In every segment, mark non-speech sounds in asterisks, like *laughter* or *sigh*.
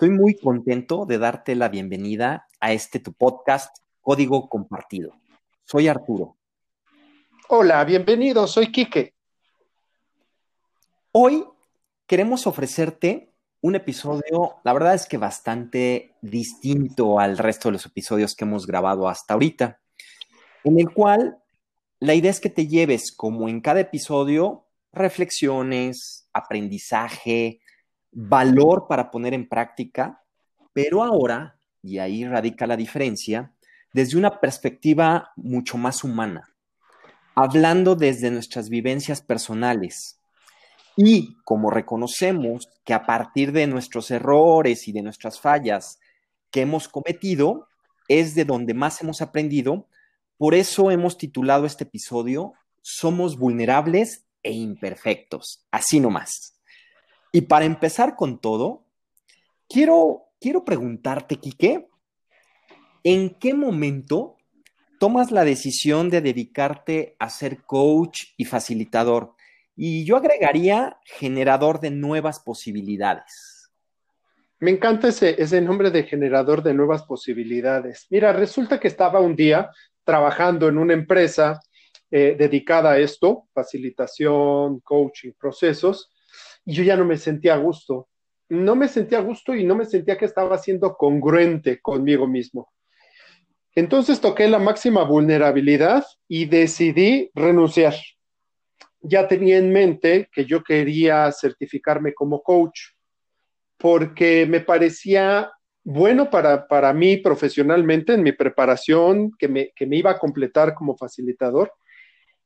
Estoy muy contento de darte la bienvenida a este tu podcast Código Compartido. Soy Arturo. Hola, bienvenido, soy Quique. Hoy queremos ofrecerte un episodio, la verdad es que bastante distinto al resto de los episodios que hemos grabado hasta ahorita, en el cual la idea es que te lleves, como en cada episodio, reflexiones, aprendizaje, valor para poner en práctica, pero ahora, y ahí radica la diferencia, desde una perspectiva mucho más humana, hablando desde nuestras vivencias personales. Y como reconocemos que a partir de nuestros errores y de nuestras fallas que hemos cometido, es de donde más hemos aprendido, por eso hemos titulado este episodio Somos vulnerables e imperfectos, así nomás. Y para empezar con todo, quiero, quiero preguntarte, Quique, ¿en qué momento tomas la decisión de dedicarte a ser coach y facilitador? Y yo agregaría generador de nuevas posibilidades. Me encanta ese, ese nombre de generador de nuevas posibilidades. Mira, resulta que estaba un día trabajando en una empresa eh, dedicada a esto, facilitación, coaching, procesos, yo ya no me sentía a gusto. No me sentía a gusto y no me sentía que estaba siendo congruente conmigo mismo. Entonces toqué la máxima vulnerabilidad y decidí renunciar. Ya tenía en mente que yo quería certificarme como coach porque me parecía bueno para, para mí profesionalmente en mi preparación, que me, que me iba a completar como facilitador,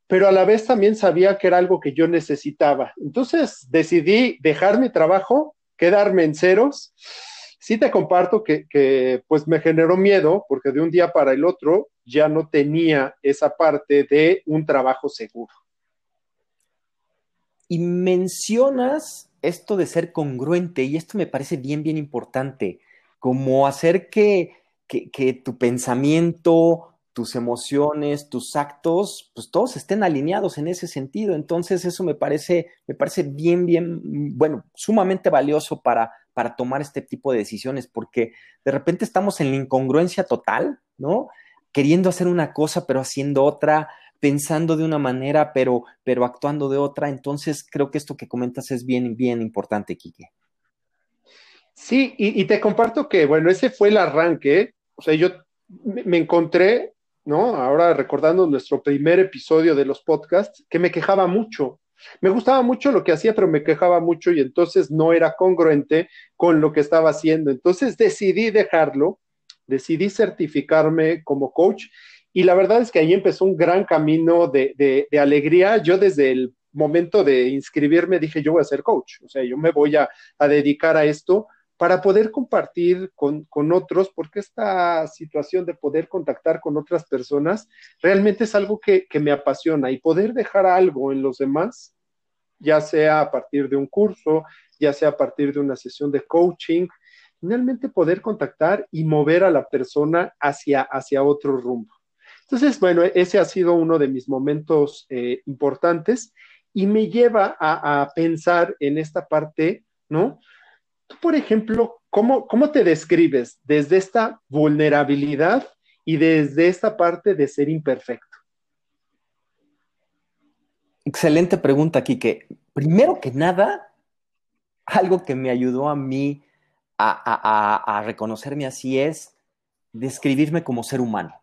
pero a la vez también sabía que era algo que yo necesitaba. Entonces decidí dejar mi trabajo, quedarme en ceros. Sí te comparto que, pues me generó miedo porque de un día para el otro ya no tenía esa parte de un trabajo seguro. Y mencionas esto de ser congruente y esto me parece bien, bien importante, como hacer que, que, que tu pensamiento, tus emociones, tus actos, pues todos estén alineados en ese sentido. Entonces, eso me parece, me parece bien, bien, bueno, sumamente valioso para, para tomar este tipo de decisiones, porque de repente estamos en la incongruencia total, ¿no? Queriendo hacer una cosa, pero haciendo otra, pensando de una manera, pero, pero actuando de otra. Entonces, creo que esto que comentas es bien, bien importante, Quique. Sí, y, y te comparto que, bueno, ese fue el arranque. O sea, yo me encontré ¿no? Ahora recordando nuestro primer episodio de los podcasts, que me quejaba mucho. Me gustaba mucho lo que hacía, pero me quejaba mucho y entonces no era congruente con lo que estaba haciendo. Entonces decidí dejarlo, decidí certificarme como coach y la verdad es que ahí empezó un gran camino de, alegría. Yo desde el momento de inscribirme dije, yo voy a ser coach, o sea, yo me voy a dedicar a esto para poder compartir con, otros, porque esta situación de poder contactar con otras personas realmente es algo que, me apasiona y poder dejar algo en los demás, ya sea a partir de un curso, ya sea a partir de una sesión de coaching, finalmente poder contactar y mover a la persona hacia, hacia otro rumbo. Entonces, bueno, ese ha sido uno de mis momentos eh, importantes y me lleva a, a pensar en esta parte, ¿no? Por ejemplo, ¿cómo, ¿cómo te describes desde esta vulnerabilidad y desde esta parte de ser imperfecto? Excelente pregunta, Kike. Primero que nada, algo que me ayudó a mí a, reconocerme así es describirme como ser humano.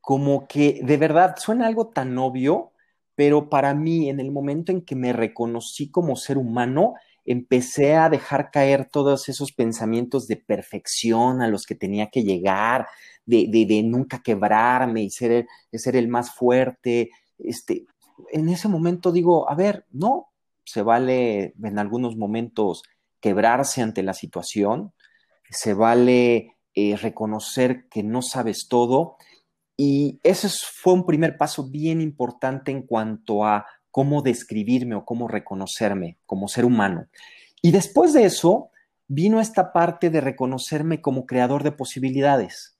Como que de verdad suena algo tan obvio, pero para mí en el momento en que me reconocí como ser humano, empecé a dejar caer todos esos pensamientos de perfección a los que tenía que llegar, de, de, nunca quebrarme y ser, ser el más fuerte. Este, en ese momento digo, a ver, no, se vale en algunos momentos quebrarse ante la situación, se vale eh, reconocer que no sabes todo. Y ese fue un primer paso bien importante en cuanto a cómo describirme o cómo reconocerme como ser humano. Y después de eso, vino esta parte de reconocerme como creador de posibilidades.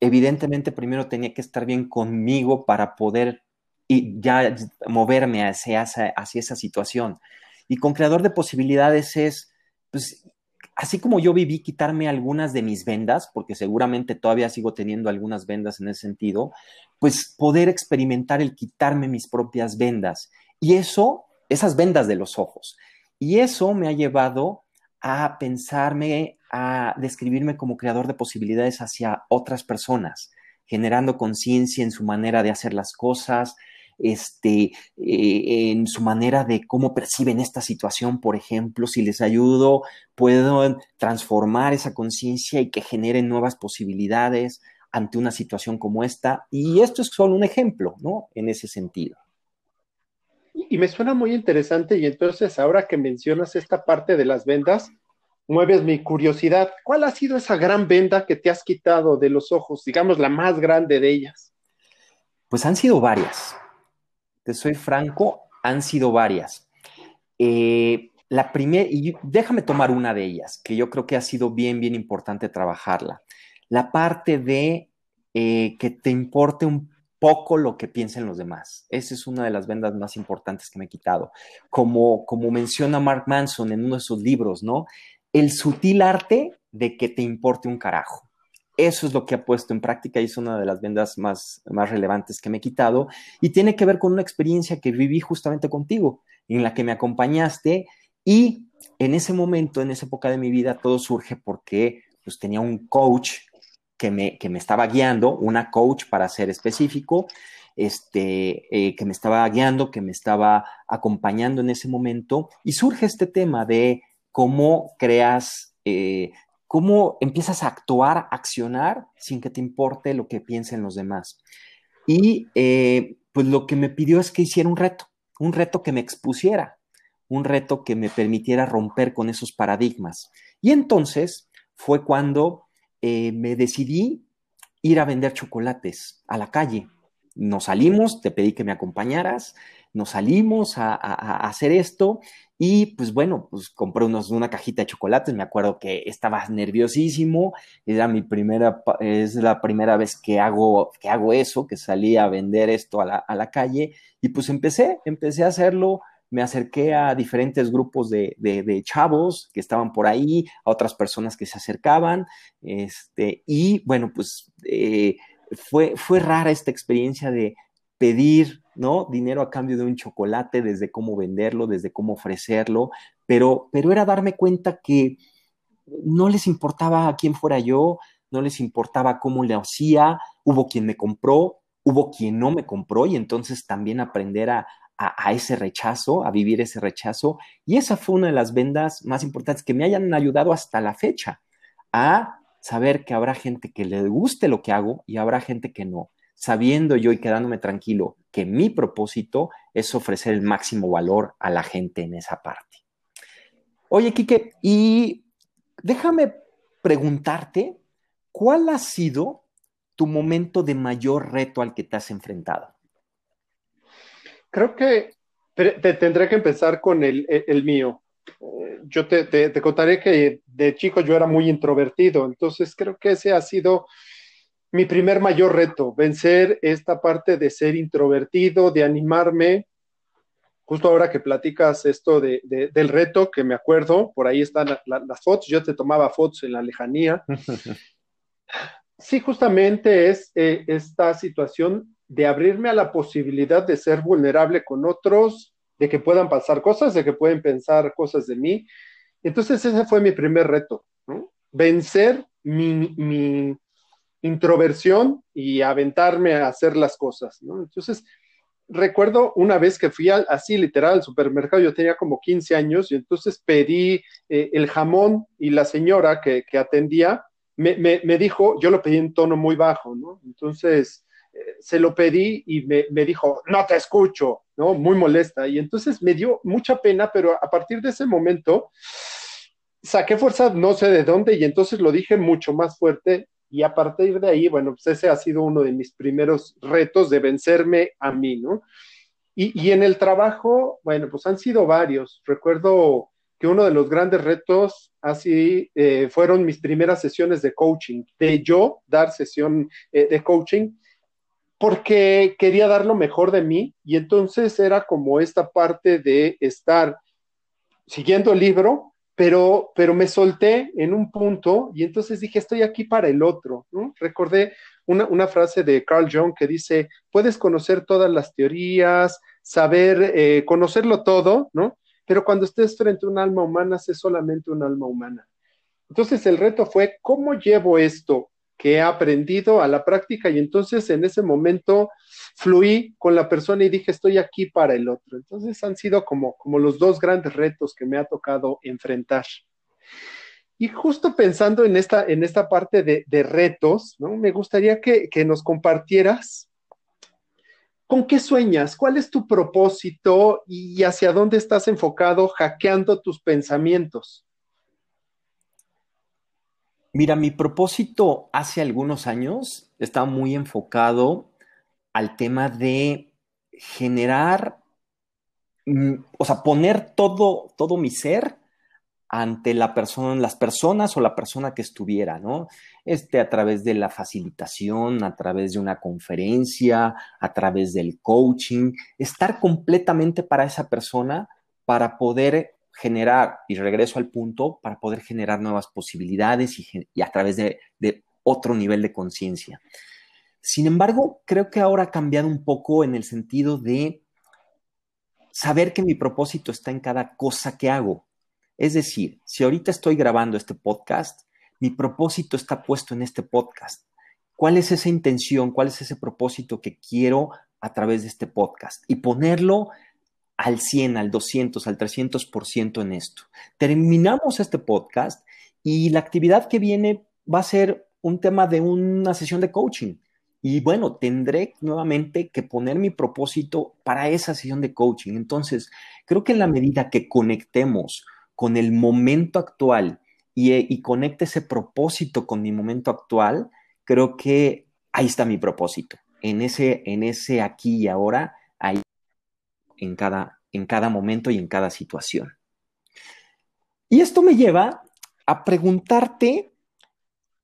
Evidentemente, primero tenía que estar bien conmigo para poder y ya moverme hacia, hacia esa situación. Y con creador de posibilidades es, pues, así como yo viví quitarme algunas de mis vendas, porque seguramente todavía sigo teniendo algunas vendas en ese sentido, pues poder experimentar el quitarme mis propias vendas. Y eso, esas vendas de los ojos. Y eso me ha llevado a pensarme, a describirme como creador de posibilidades hacia otras personas, generando conciencia en su manera de hacer las cosas, este, eh, en su manera de cómo perciben esta situación, por ejemplo, si les ayudo, puedo transformar esa conciencia y que generen nuevas posibilidades ante una situación como esta. Y esto es solo un ejemplo, ¿no? En ese sentido. Y me suena muy interesante y entonces ahora que mencionas esta parte de las vendas, mueves mi curiosidad. ¿Cuál ha sido esa gran venda que te has quitado de los ojos, digamos la más grande de ellas? Pues han sido varias te soy franco, han sido varias. Eh, la primera, y déjame tomar una de ellas, que yo creo que ha sido bien, bien importante trabajarla. La parte de eh, que te importe un poco lo que piensen los demás. Esa es una de las vendas más importantes que me he quitado. Como, como menciona Mark Manson en uno de sus libros, ¿no? El sutil arte de que te importe un carajo. Eso es lo que ha puesto en práctica y es una de las vendas más, más relevantes que me he quitado y tiene que ver con una experiencia que viví justamente contigo, en la que me acompañaste y en ese momento, en esa época de mi vida, todo surge porque pues, tenía un coach que me, que me estaba guiando, una coach para ser específico, este, eh, que me estaba guiando, que me estaba acompañando en ese momento y surge este tema de cómo creas eh, cómo empiezas a actuar, accionar sin que te importe lo que piensen los demás. Y eh, pues lo que me pidió es que hiciera un reto, un reto que me expusiera, un reto que me permitiera romper con esos paradigmas. Y entonces fue cuando eh, me decidí ir a vender chocolates a la calle. Nos salimos, te pedí que me acompañaras, nos salimos a, hacer esto y pues bueno, pues compré una cajita de chocolates, me acuerdo que estaba nerviosísimo, era mi primera, es la primera vez que hago, que hago eso, que salí a vender esto a la, a la calle. Y pues empecé, empecé a hacerlo, me acerqué a diferentes grupos de, chavos que estaban por ahí, a otras personas que se acercaban, este, y bueno, pues eh, fue, fue rara esta experiencia de pedir, ¿no? Dinero a cambio de un chocolate, desde cómo venderlo, desde cómo ofrecerlo, pero, pero era darme cuenta que no les importaba a quién fuera yo, no les importaba cómo le hacía, hubo quien me compró, hubo quien no me compró y entonces también aprender a, a, ese rechazo, a vivir ese rechazo. Y esa fue una de las vendas más importantes que me hayan ayudado hasta la fecha a saber que habrá gente que le guste lo que hago y habrá gente que no sabiendo yo y quedándome tranquilo que mi propósito es ofrecer el máximo valor a la gente en esa parte. Oye, Quique, y déjame preguntarte, ¿cuál ha sido tu momento de mayor reto al que te has enfrentado? Creo que te tendré que empezar con el, mío. Eh, yo te, te, contaré que de chico yo era muy introvertido, entonces creo que ese ha sido mi primer mayor reto, vencer esta parte de ser introvertido, de animarme. Justo ahora que platicas esto de, del reto, que me acuerdo, por ahí están las fotos, yo te tomaba fotos en la lejanía. *laughs* Sí, justamente es eh, esta situación de abrirme a la posibilidad de ser vulnerable con otros, de que puedan pasar cosas, de que pueden pensar cosas de mí. Entonces ese fue mi primer reto, vencer mi, mi, introversión y aventarme a hacer las cosas, ¿no? Entonces, recuerdo una vez que fui así literal al supermercado, yo tenía como 15 años y entonces pedí eh, el jamón y la señora que, atendía me, me, dijo, yo lo pedí en tono muy bajo, ¿no? Entonces se lo pedí y me, me, dijo, no te escucho, ¿no? Muy molesta. Y entonces me dio mucha pena, pero a partir de ese momento saqué fuerza no sé de dónde y entonces lo dije mucho más fuerte y a partir de ahí, bueno, pues ese ha sido uno de mis primeros retos de vencerme a mí, ¿no? Y, en el trabajo, bueno, pues han sido varios. Recuerdo que uno de los grandes retos así eh, fueron mis primeras sesiones de coaching, de yo dar sesión eh, de coaching, porque quería dar lo mejor de mí y entonces era como esta parte de estar siguiendo el libro, pero, pero me solté en un punto y entonces dije, estoy aquí para el otro. Recordé una, frase de Carl Jung que dice, puedes conocer todas las teorías, saber, eh, conocerlo todo, ¿no? Pero cuando estés frente a un alma humana, sé solamente un alma humana. Entonces el reto fue, ¿cómo llevo esto que he aprendido a la práctica? Y entonces en ese momento fluí con la persona y dije, estoy aquí para el otro. Entonces han sido como, como los dos grandes retos que me ha tocado enfrentar. Y justo pensando en esta, en esta parte de, retos, ¿no? me gustaría que, que nos compartieras con qué sueñas, cuál es tu propósito y hacia dónde estás enfocado hackeando tus pensamientos. Mira, mi propósito hace algunos años estaba muy enfocado al tema de generar, mm, o sea, poner todo, todo mi ser ante la persona, las personas o la persona que estuviera, ¿no? Este, a través de la facilitación, a través de una conferencia, a través del coaching, estar completamente para esa persona para poder generar, y regreso al punto, para poder generar nuevas posibilidades y, a través de, de otro nivel de conciencia. Sin embargo, creo que ahora ha cambiado un poco en el sentido de saber que mi propósito está en cada cosa que hago. Es decir, si ahorita estoy grabando este podcast, mi propósito está puesto en este podcast. ¿Cuál es esa intención? ¿Cuál es ese propósito que quiero a través de este podcast? Y ponerlo al 100, al 200, al 300% en esto. Terminamos este podcast y la actividad que viene va a ser un tema de una sesión de coaching. Y bueno, tendré nuevamente que poner mi propósito para esa sesión de coaching. Entonces, creo que en la medida que conectemos con el momento actual y, conecte ese propósito con mi momento actual, creo que ahí está mi propósito. En ese, en ese aquí y ahora, en cada, en cada momento y en cada situación. Y esto me lleva a preguntarte,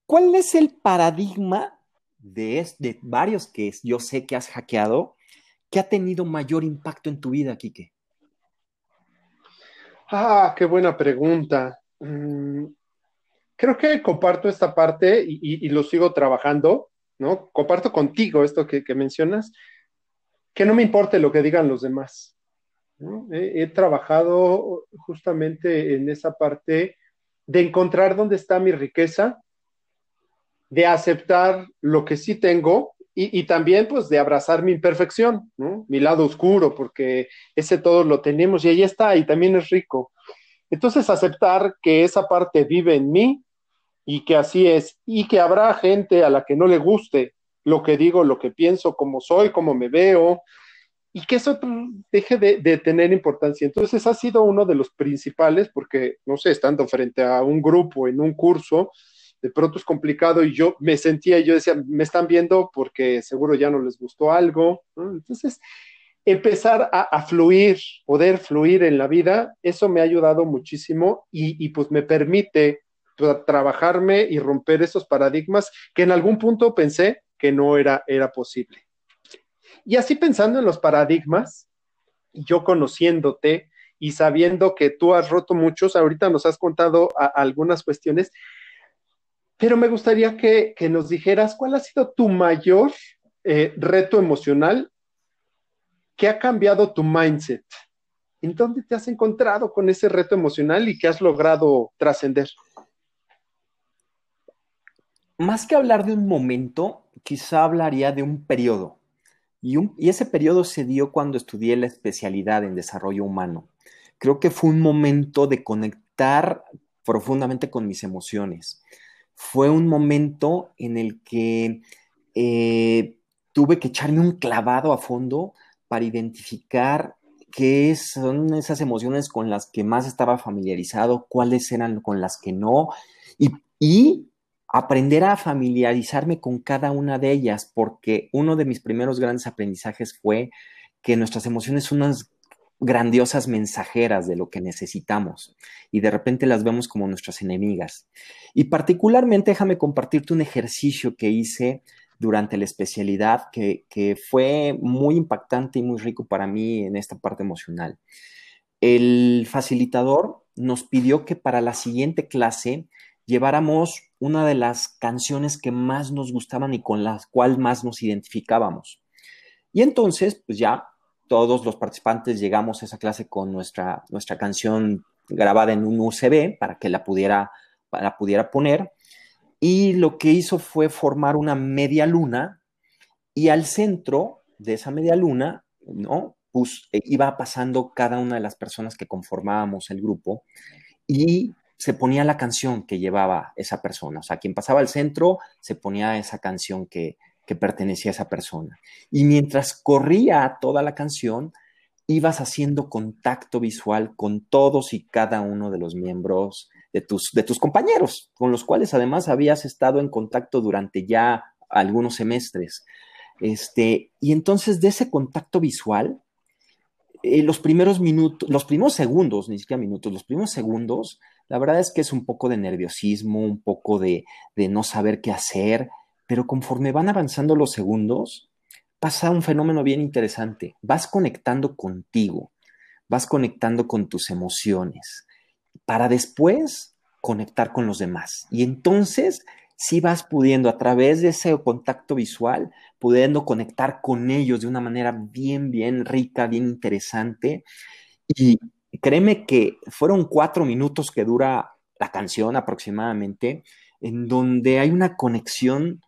¿cuál es el paradigma de, de varios que yo sé que has hackeado que ha tenido mayor impacto en tu vida, Quique? Ah, qué buena pregunta. Mm, creo que comparto esta parte y, lo sigo trabajando, ¿no? Comparto contigo esto que, mencionas, que no me importe lo que digan los demás. He, trabajado justamente en esa parte de encontrar dónde está mi riqueza, de aceptar lo que sí tengo y, también pues de abrazar mi imperfección, mi lado oscuro, porque ese todo lo tenemos y ahí está y también es rico. Entonces aceptar que esa parte vive en mí y que así es y que habrá gente a la que no le guste lo que digo, lo que pienso, cómo soy, cómo me veo y que eso deje de, tener importancia. Entonces ha sido uno de los principales porque, no sé, estando frente a un grupo en un curso, de pronto es complicado y yo me sentía, yo decía, me están viendo porque seguro ya no les gustó algo. Entonces, empezar a, fluir, poder fluir en la vida, eso me ha ayudado muchísimo y, pues me permite trabajarme y romper esos paradigmas que en algún punto pensé que no era, era posible. Y así pensando en los paradigmas, yo conociéndote y sabiendo que tú has roto muchos, ahorita nos has contado algunas cuestiones, pero me gustaría que, nos dijeras cuál ha sido tu mayor eh, reto emocional que ha cambiado tu mindset. ¿En dónde te has encontrado con ese reto emocional y qué has logrado trascender? Más que hablar de un momento, quizá hablaría de un periodo. Y, ese periodo se dio cuando estudié la especialidad en desarrollo humano. Creo que fue un momento de conectar profundamente con mis emociones fue un momento en el que eh, tuve que echarme un clavado a fondo para identificar qué son esas emociones con las que más estaba familiarizado, cuáles eran con las que no, y aprender a familiarizarme con cada una de ellas, porque uno de mis primeros grandes aprendizajes fue que nuestras emociones son unas grandiosas mensajeras de lo que necesitamos y de repente las vemos como nuestras enemigas. Y particularmente déjame compartirte un ejercicio que hice durante la especialidad que, fue muy impactante y muy rico para mí en esta parte emocional. El facilitador nos pidió que para la siguiente clase lleváramos una de las canciones que más nos gustaban y con las cuales más nos identificábamos. Y entonces, pues ya todos los participantes llegamos a esa clase con nuestra, nuestra canción grabada en un USB para que la pudiera, la pudiera poner. Y lo que hizo fue formar una media luna y al centro de esa media luna, ¿no? Pues iba pasando cada una de las personas que conformábamos el grupo y se ponía la canción que llevaba esa persona. O sea, quien pasaba al centro se ponía esa canción que, pertenecía a esa persona. Y mientras corría toda la canción, ibas haciendo contacto visual con todos y cada uno de los miembros de tus, de tus compañeros, con los cuales además habías estado en contacto durante ya algunos semestres. Este, y entonces de ese contacto visual, eh, los primeros minutos, los primeros segundos, ni siquiera minutos, los primeros segundos, la verdad es que es un poco de nerviosismo, un poco de, de no saber qué hacer, pero conforme van avanzando los segundos, pasa un fenómeno bien interesante. Vas conectando contigo, vas conectando con tus emociones, para después conectar con los demás. Y entonces, si vas pudiendo a través de ese contacto visual, pudiendo conectar con ellos de una manera bien, bien rica, bien interesante. Y créeme que fueron cuatro minutos que dura la canción aproximadamente, en donde hay una conexión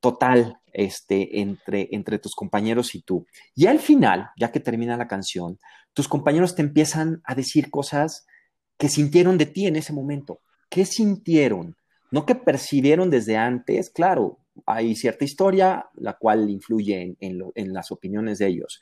total este, entre, entre tus compañeros y tú. Y al final, ya que termina la canción, tus compañeros te empiezan a decir cosas que sintieron de ti en ese momento. ¿Qué sintieron? No que percibieron desde antes, claro, hay cierta historia la cual influye en, en, las opiniones de ellos,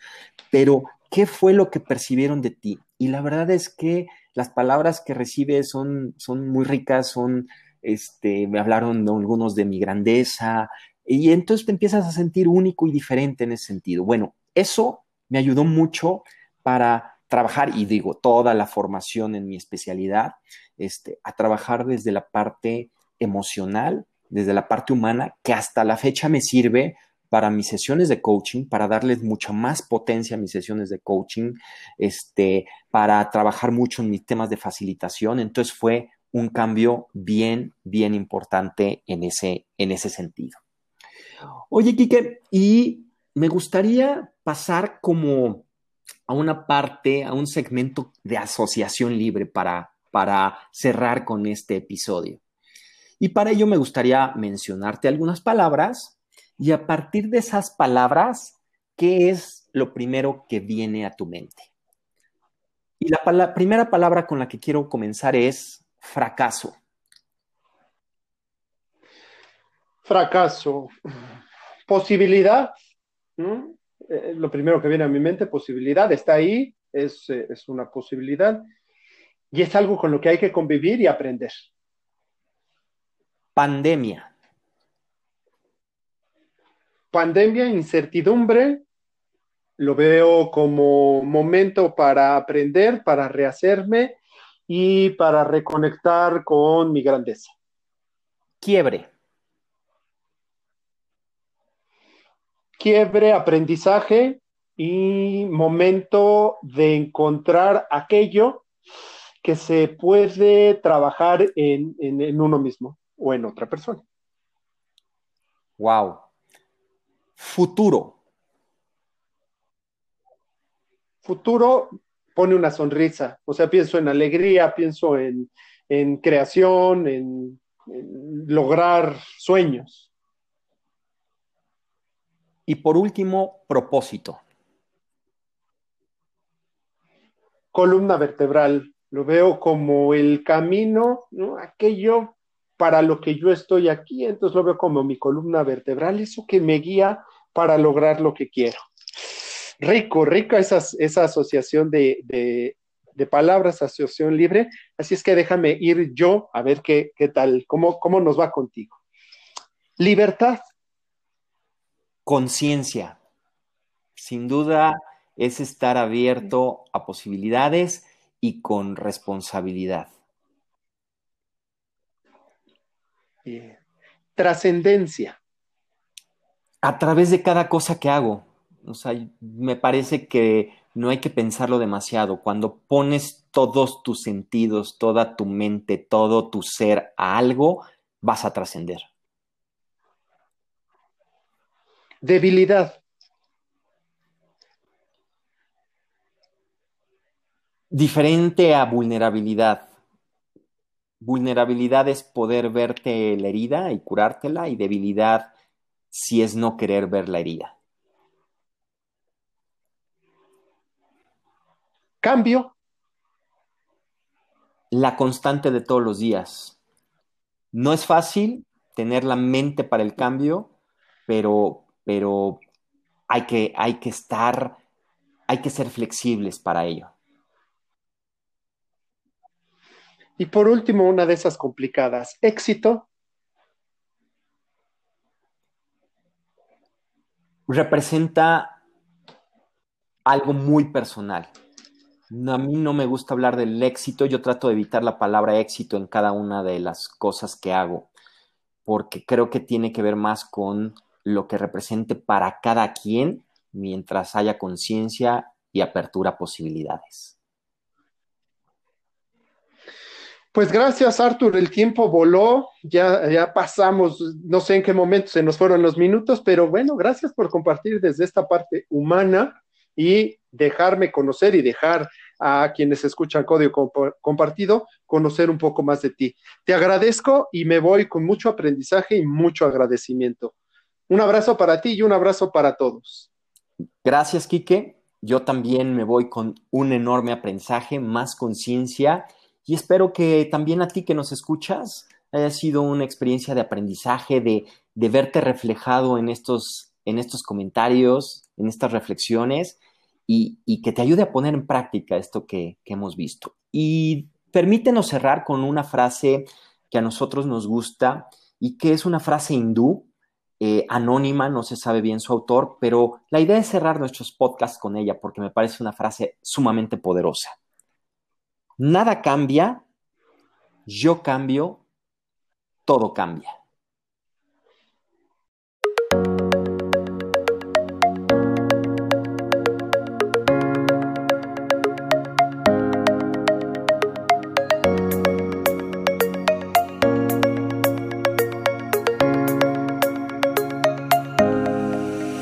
pero ¿qué fue lo que percibieron de ti? Y la verdad es que las palabras que recibes son, son muy ricas, son, este, me hablaron algunos de mi grandeza, y entonces te empiezas a sentir único y diferente en ese sentido. Bueno, eso me ayudó mucho para trabajar, y digo, toda la formación en mi especialidad, este, a trabajar desde la parte emocional, desde la parte humana, que hasta la fecha me sirve para mis sesiones de coaching, para darles mucha más potencia a mis sesiones de coaching, este, para trabajar mucho en mis temas de facilitación. Entonces fue un cambio bien, bien importante en ese, en ese sentido. Oye, Quique, y me gustaría pasar como a una parte, a un segmento de asociación libre para, para cerrar con este episodio. Y para ello me gustaría mencionarte algunas palabras y a partir de esas palabras, ¿qué es lo primero que viene a tu mente? Y la primera palabra con la que quiero comenzar es fracaso. Fracaso posibilidad, eh, lo primero que viene a mi mente, posibilidad, está ahí, es, eh, es una posibilidad y es algo con lo que hay que convivir y aprender. Pandemia. Pandemia, incertidumbre, lo veo como momento para aprender, para rehacerme y para reconectar con mi grandeza. Quiebre. quiebre, aprendizaje y momento de encontrar aquello que se puede trabajar en, uno mismo o en otra persona. Wow. Futuro. Futuro pone una sonrisa. O sea, pienso en alegría, pienso en, creación, en lograr sueños. Y por último, propósito. Columna vertebral. Lo veo como el camino, ¿no? Aquello para lo que yo estoy aquí, entonces lo veo como mi columna vertebral, eso que me guía para lograr lo que quiero. Rico, rica esa, esa asociación de, de, palabras, asociación libre. Así es que déjame ir yo a ver qué, qué tal, cómo, cómo nos va contigo. Libertad conciencia. Sin duda es estar abierto a posibilidades y con responsabilidad. Trascendencia. A través de cada cosa que hago. O sea, me parece que no hay que pensarlo demasiado. Cuando pones todos tus sentidos, toda tu mente, todo tu ser a algo, vas a trascender. Debilidad. Diferente a vulnerabilidad. Vulnerabilidad es poder verte la herida y curártela y debilidad si es no querer ver la herida. Cambio. La constante de todos los días. No es fácil tener la mente para el cambio, pero, pero hay, que, hay que estar, hay que ser flexibles para ello. Y por último, una de esas complicadas, éxito. Representa algo muy personal. a mí no me gusta hablar del éxito, yo trato de evitar la palabra éxito en cada una de las cosas que hago, porque creo que tiene que ver más con lo que represente para cada quien mientras haya conciencia y apertura a posibilidades. Pues gracias, Arthur. El tiempo voló, ya, ya pasamos, no sé en qué momento se nos fueron los minutos, pero bueno, gracias por compartir desde esta parte humana y dejarme conocer y dejar a quienes escuchan Código Compartido conocer un poco más de ti. Te agradezco y me voy con mucho aprendizaje y mucho agradecimiento. Un abrazo para ti y un abrazo para todos. Gracias, Quique. Yo también me voy con un enorme aprendizaje, más conciencia y espero que también a ti que nos escuchas haya sido una experiencia de aprendizaje, de, verte reflejado en estos, en estos comentarios, en estas reflexiones y, que te ayude a poner en práctica esto que, hemos visto. Y permítenos cerrar con una frase que a nosotros nos gusta y que es una frase hindú, eh, anónima, no se sabe bien su autor, pero la idea es cerrar nuestros podcasts con ella porque me parece una frase sumamente poderosa. Nada cambia, yo cambio, todo cambia.